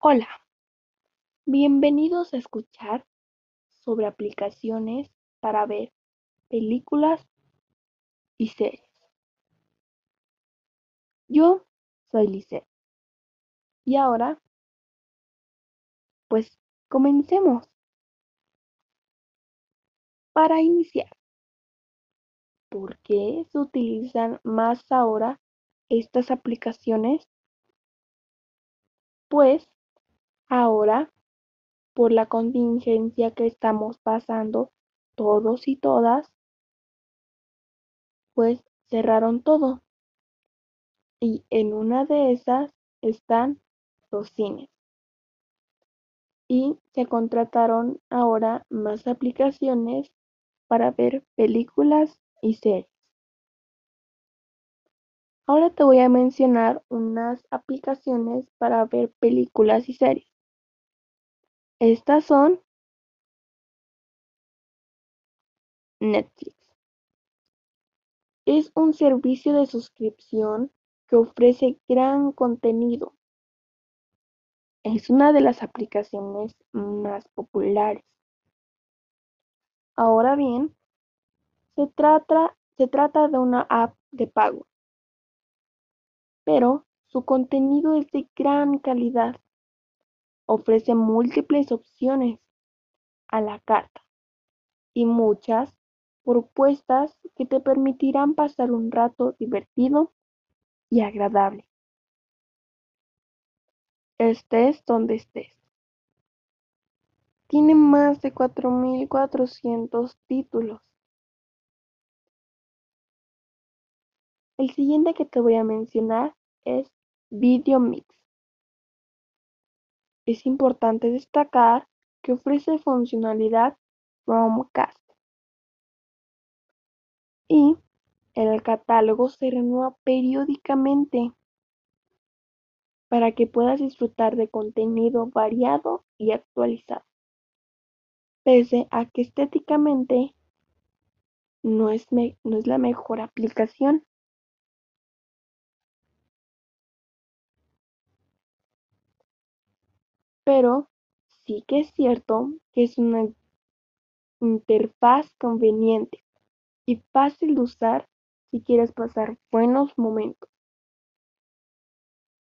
Hola, bienvenidos a escuchar sobre aplicaciones para ver películas y series. Yo soy Lice. Y ahora, pues comencemos. Para iniciar, ¿por qué se utilizan más ahora estas aplicaciones? Pues ahora, por la contingencia que estamos pasando todos y todas, pues cerraron todo. Y en una de esas están los cines. Y se contrataron ahora más aplicaciones para ver películas y series. Ahora te voy a mencionar unas aplicaciones para ver películas y series. Estas son Netflix. Es un servicio de suscripción que ofrece gran contenido. Es una de las aplicaciones más populares. Ahora bien, se trata, de una app de pago, pero su contenido es de gran calidad. Ofrece múltiples opciones a la carta y muchas propuestas que te permitirán pasar un rato divertido y agradable. Estés donde estés. Tiene más de 4.400 títulos. El siguiente que te voy a mencionar es Video Mix. Es importante destacar que ofrece funcionalidad Chromecast y el catálogo se renueva periódicamente para que puedas disfrutar de contenido variado y actualizado. Pese a que estéticamente no es, no es la mejor aplicación. Pero sí que es cierto que es una interfaz conveniente y fácil de usar si quieres pasar buenos momentos.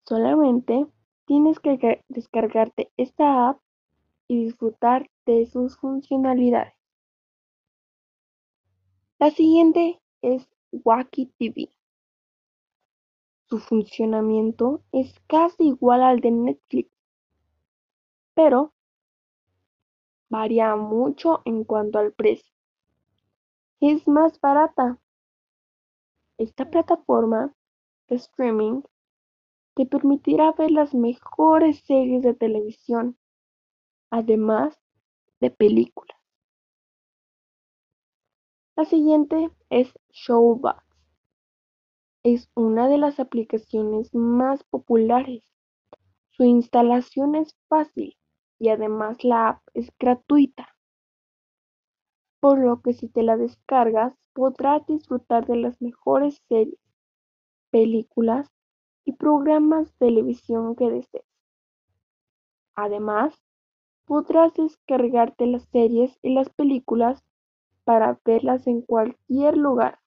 Solamente tienes que descargarte esta app y disfrutar de sus funcionalidades. La siguiente es Wacky TV. Su funcionamiento es casi igual al de Netflix, pero varía mucho en cuanto al precio. Es más barata. Esta plataforma de streaming te permitirá ver las mejores series de televisión, además de películas. La siguiente es Showbox. Es una de las aplicaciones más populares. Su instalación es fácil y además la app es gratuita. Por lo que si te la descargas podrás disfrutar de las mejores series, películas y programas de televisión que desees. Además, podrás descargarte las series y las películas para verlas en cualquier lugar,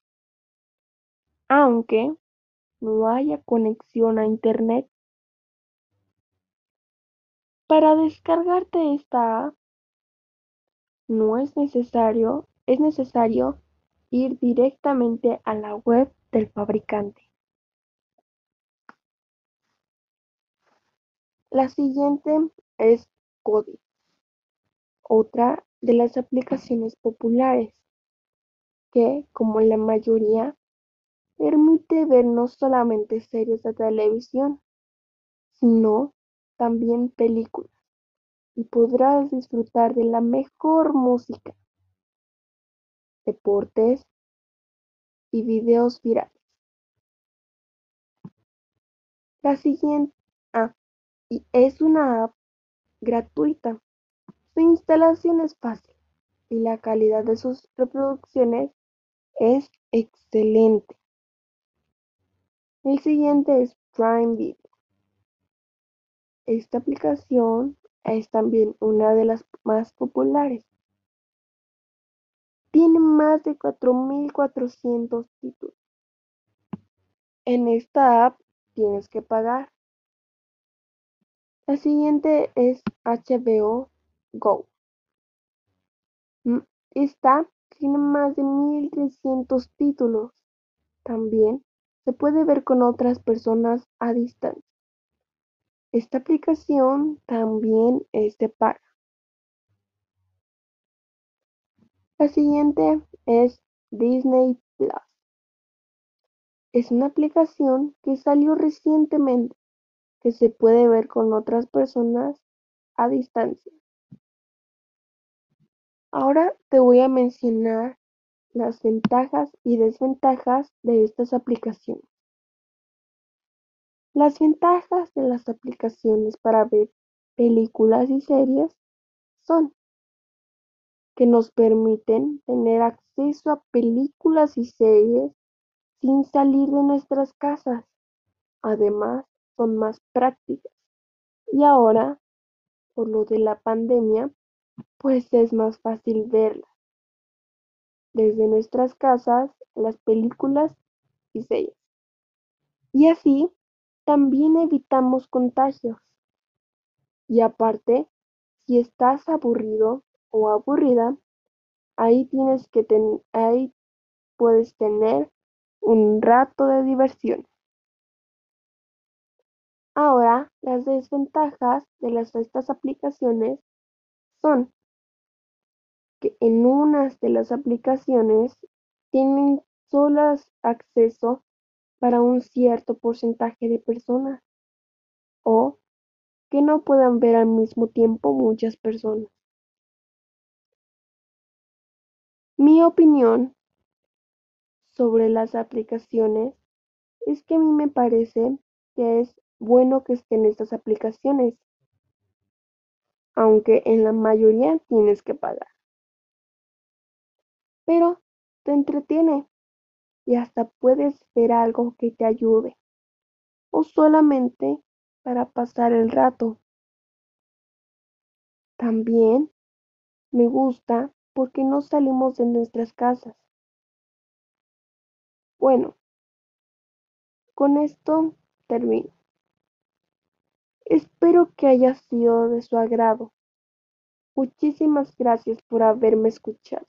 aunque no haya conexión a internet. Para descargarte esta app no es necesario, es necesario ir directamente a la web del fabricante. La siguiente es Kodi, otra de las aplicaciones populares que, como la mayoría, permite ver no solamente series de televisión, sino también películas y podrás disfrutar de la mejor música, deportes y videos virales. La siguiente ah, es una app gratuita. Su instalación es fácil y la calidad de sus reproducciones es excelente. El siguiente es Prime Video. Esta aplicación es también una de las más populares. Tiene más de 4.400 títulos. En esta app tienes que pagar. La siguiente es HBO Go. Mm, esta tiene más de 1.300 títulos. También se puede ver con otras personas a distancia. Esta aplicación también es de paga. La siguiente es Disney Plus. Es una aplicación que salió recientemente que se puede ver con otras personas a distancia. Ahora te voy a mencionar las ventajas y desventajas de estas aplicaciones. Las ventajas de las aplicaciones para ver películas y series son que nos permiten tener acceso a películas y series sin salir de nuestras casas. Además, son más prácticas. Y ahora, por lo de la pandemia, pues es más fácil verlas desde nuestras casas las películas y series. Y así también evitamos contagios. Y aparte, si estás aburrido o aburrida, ahí tienes que ahí puedes tener un rato de diversión. Ahora, las desventajas de las, estas aplicaciones son que en unas de las aplicaciones tienen solo acceso para un cierto porcentaje de personas o que no puedan ver al mismo tiempo muchas personas. Mi opinión sobre las aplicaciones es que a mí me parece que es bueno que estén estas aplicaciones, aunque en la mayoría tienes que pagar. Pero te entretiene y hasta puedes ver algo que te ayude o solamente para pasar el rato. También me gusta porque no salimos de nuestras casas. Bueno, con esto termino. Espero que haya sido de su agrado. Muchísimas gracias por haberme escuchado.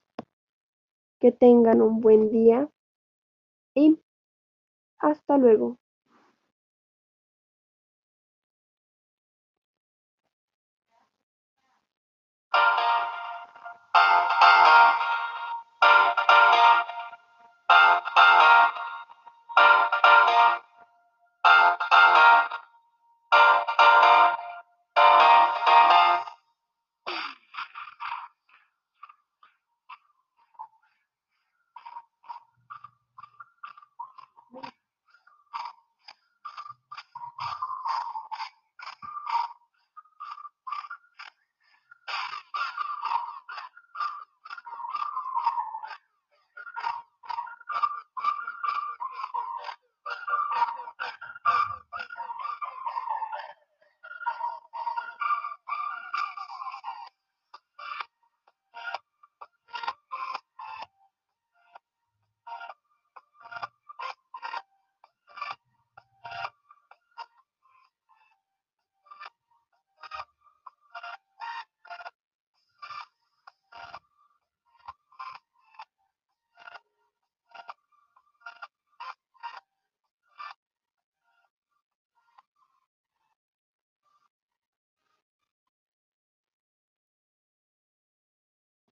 Que tengan un buen día hasta luego.